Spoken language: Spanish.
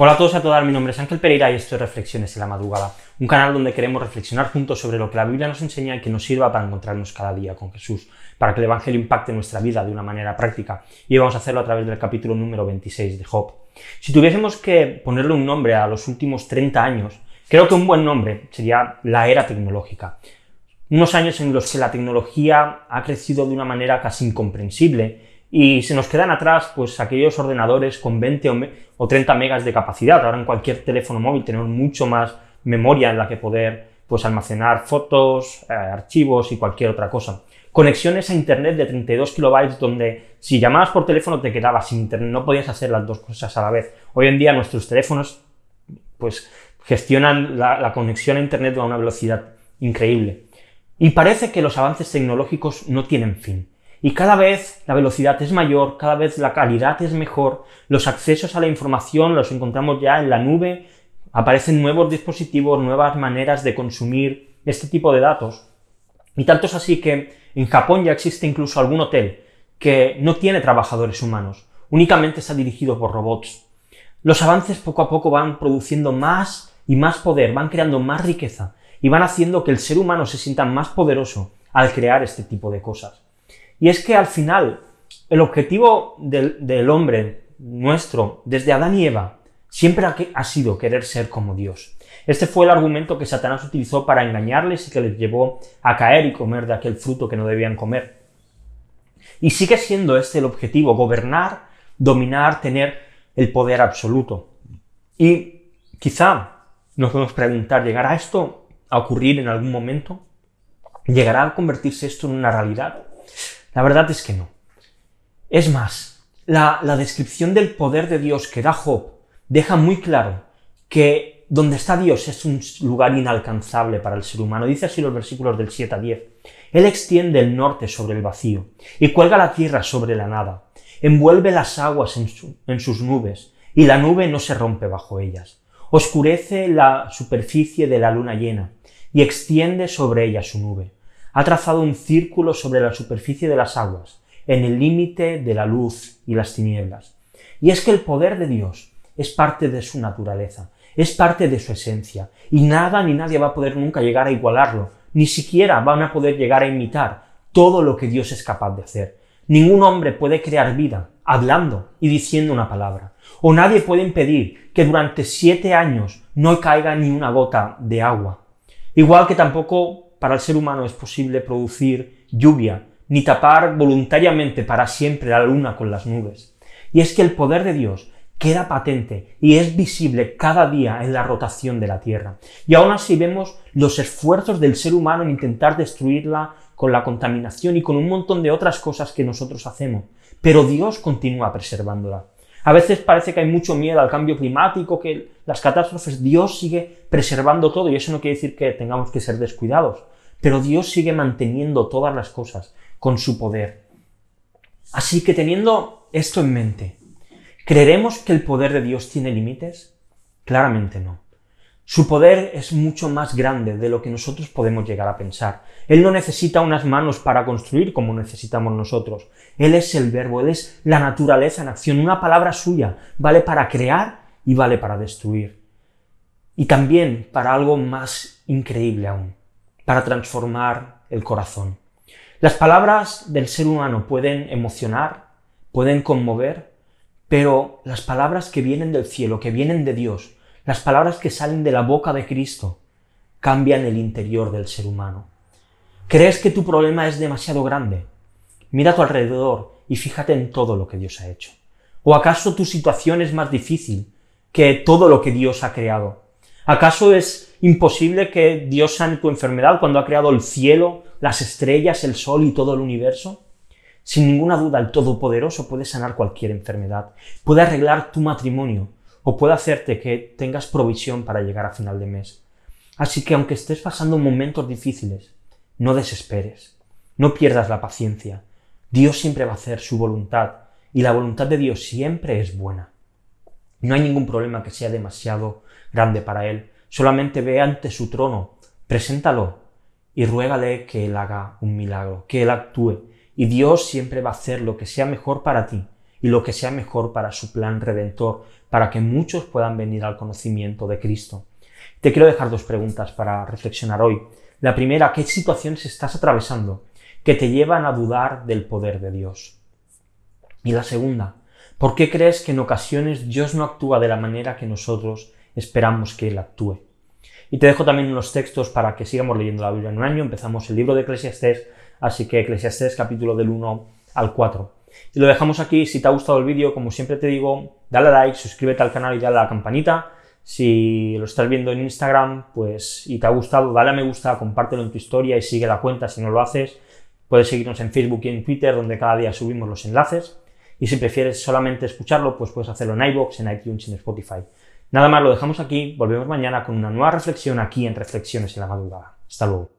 Hola a todos y a todas, mi nombre es Ángel Pereira y esto es Reflexiones en la Madrugada, un canal donde queremos reflexionar juntos sobre lo que la Biblia nos enseña y que nos sirva para encontrarnos cada día con Jesús, para que el Evangelio impacte nuestra vida de una manera práctica. Y vamos a hacerlo a través del capítulo número 26 de Job. Si tuviésemos que ponerle un nombre a los últimos 30 años, creo que un buen nombre sería la era tecnológica. Unos años en los que la tecnología ha crecido de una manera casi incomprensible y se nos quedan atrás pues aquellos ordenadores con 20 o 30 megas de capacidad. Ahora en cualquier teléfono móvil tenemos mucho más memoria en la que poder pues almacenar fotos, eh, archivos y cualquier otra cosa. Conexiones a internet de 32 kilobytes donde si llamabas por teléfono te quedabas sin internet, no podías hacer las dos cosas a la vez. Hoy en día nuestros teléfonos pues gestionan la, la conexión a internet a una velocidad increíble. Y parece que los avances tecnológicos no tienen fin. Y cada vez la velocidad es mayor, cada vez la calidad es mejor, los accesos a la información los encontramos ya en la nube, aparecen nuevos dispositivos, nuevas maneras de consumir este tipo de datos. Y tanto es así que en Japón ya existe incluso algún hotel que no tiene trabajadores humanos, únicamente está dirigido por robots. Los avances poco a poco van produciendo más y más poder, van creando más riqueza y van haciendo que el ser humano se sienta más poderoso al crear este tipo de cosas. Y es que al final, el objetivo del, hombre nuestro, desde Adán y Eva, siempre ha, sido querer ser como Dios. Este fue el argumento que Satanás utilizó para engañarles y que les llevó a caer y comer de aquel fruto que no debían comer. Y sigue siendo este el objetivo, gobernar, dominar, tener el poder absoluto. Y quizá nos podemos preguntar, ¿llegará esto a ocurrir en algún momento? ¿Llegará a convertirse esto en una realidad? La verdad es que no. Es más, la, descripción del poder de Dios que da Job deja muy claro que donde está Dios es un lugar inalcanzable para el ser humano. Dice así los versículos del 7 a 10. Él extiende el norte sobre el vacío y cuelga la tierra sobre la nada. Envuelve las aguas en, en sus nubes y la nube no se rompe bajo ellas. Oscurece la superficie de la luna llena y extiende sobre ella su nube ha trazado un círculo sobre la superficie de las aguas, en el límite de la luz y las tinieblas. Y es que el poder de Dios es parte de su naturaleza, es parte de su esencia, y nada ni nadie va a poder nunca llegar a igualarlo, ni siquiera van a poder llegar a imitar todo lo que Dios es capaz de hacer. Ningún hombre puede crear vida hablando y diciendo una palabra, o nadie puede impedir que durante siete años no caiga ni una gota de agua. Igual que tampoco para el ser humano es posible producir lluvia, ni tapar voluntariamente para siempre la luna con las nubes. Y es que el poder de Dios queda patente y es visible cada día en la rotación de la Tierra. Y aún así vemos los esfuerzos del ser humano en intentar destruirla con la contaminación y con un montón de otras cosas que nosotros hacemos. Pero Dios continúa preservándola. A veces parece que hay mucho miedo al cambio climático, que las catástrofes, Dios sigue preservando todo y eso no quiere decir que tengamos que ser descuidados, pero Dios sigue manteniendo todas las cosas con su poder. Así que teniendo esto en mente, ¿creeremos que el poder de Dios tiene límites? Claramente no. Su poder es mucho más grande de lo que nosotros podemos llegar a pensar. Él no necesita unas manos para construir como necesitamos nosotros. Él es el verbo, Él es la naturaleza en acción. Una palabra suya vale para crear y vale para destruir. Y también para algo más increíble aún, para transformar el corazón. Las palabras del ser humano pueden emocionar, pueden conmover, pero las palabras que vienen del cielo, que vienen de Dios, las palabras que salen de la boca de Cristo cambian el interior del ser humano. ¿Crees que tu problema es demasiado grande? Mira a tu alrededor y fíjate en todo lo que Dios ha hecho. ¿O acaso tu situación es más difícil que todo lo que Dios ha creado? ¿Acaso es imposible que Dios sane tu enfermedad cuando ha creado el cielo, las estrellas, el sol y todo el universo? Sin ninguna duda, el Todopoderoso puede sanar cualquier enfermedad, puede arreglar tu matrimonio, o puede hacerte que tengas provisión para llegar a final de mes. Así que aunque estés pasando momentos difíciles, no desesperes, no pierdas la paciencia. Dios siempre va a hacer su voluntad y la voluntad de Dios siempre es buena. No hay ningún problema que sea demasiado grande para Él. Solamente ve ante su trono, preséntalo y ruégale que Él haga un milagro, que Él actúe. Y Dios siempre va a hacer lo que sea mejor para ti y lo que sea mejor para su plan redentor, para que muchos puedan venir al conocimiento de Cristo. Te quiero dejar dos preguntas para reflexionar hoy. La primera, ¿qué situaciones estás atravesando que te llevan a dudar del poder de Dios? Y la segunda, ¿por qué crees que en ocasiones Dios no actúa de la manera que nosotros esperamos que Él actúe? Y te dejo también unos textos para que sigamos leyendo la Biblia en un año. Empezamos el libro de Eclesiastés, así que Eclesiastés capítulo del 1 al 4. Y lo dejamos aquí. Si te ha gustado el vídeo, como siempre te digo, dale like, suscríbete al canal y dale a la campanita. Si lo estás viendo en Instagram, pues y te ha gustado, dale a me gusta, compártelo en tu historia y sigue la cuenta si no lo haces. Puedes seguirnos en Facebook y en Twitter, donde cada día subimos los enlaces. Y si prefieres solamente escucharlo, pues puedes hacerlo en iBox, en iTunes en Spotify. Nada más, lo dejamos aquí. Volvemos mañana con una nueva reflexión aquí en Reflexiones en la Madrugada. Hasta luego.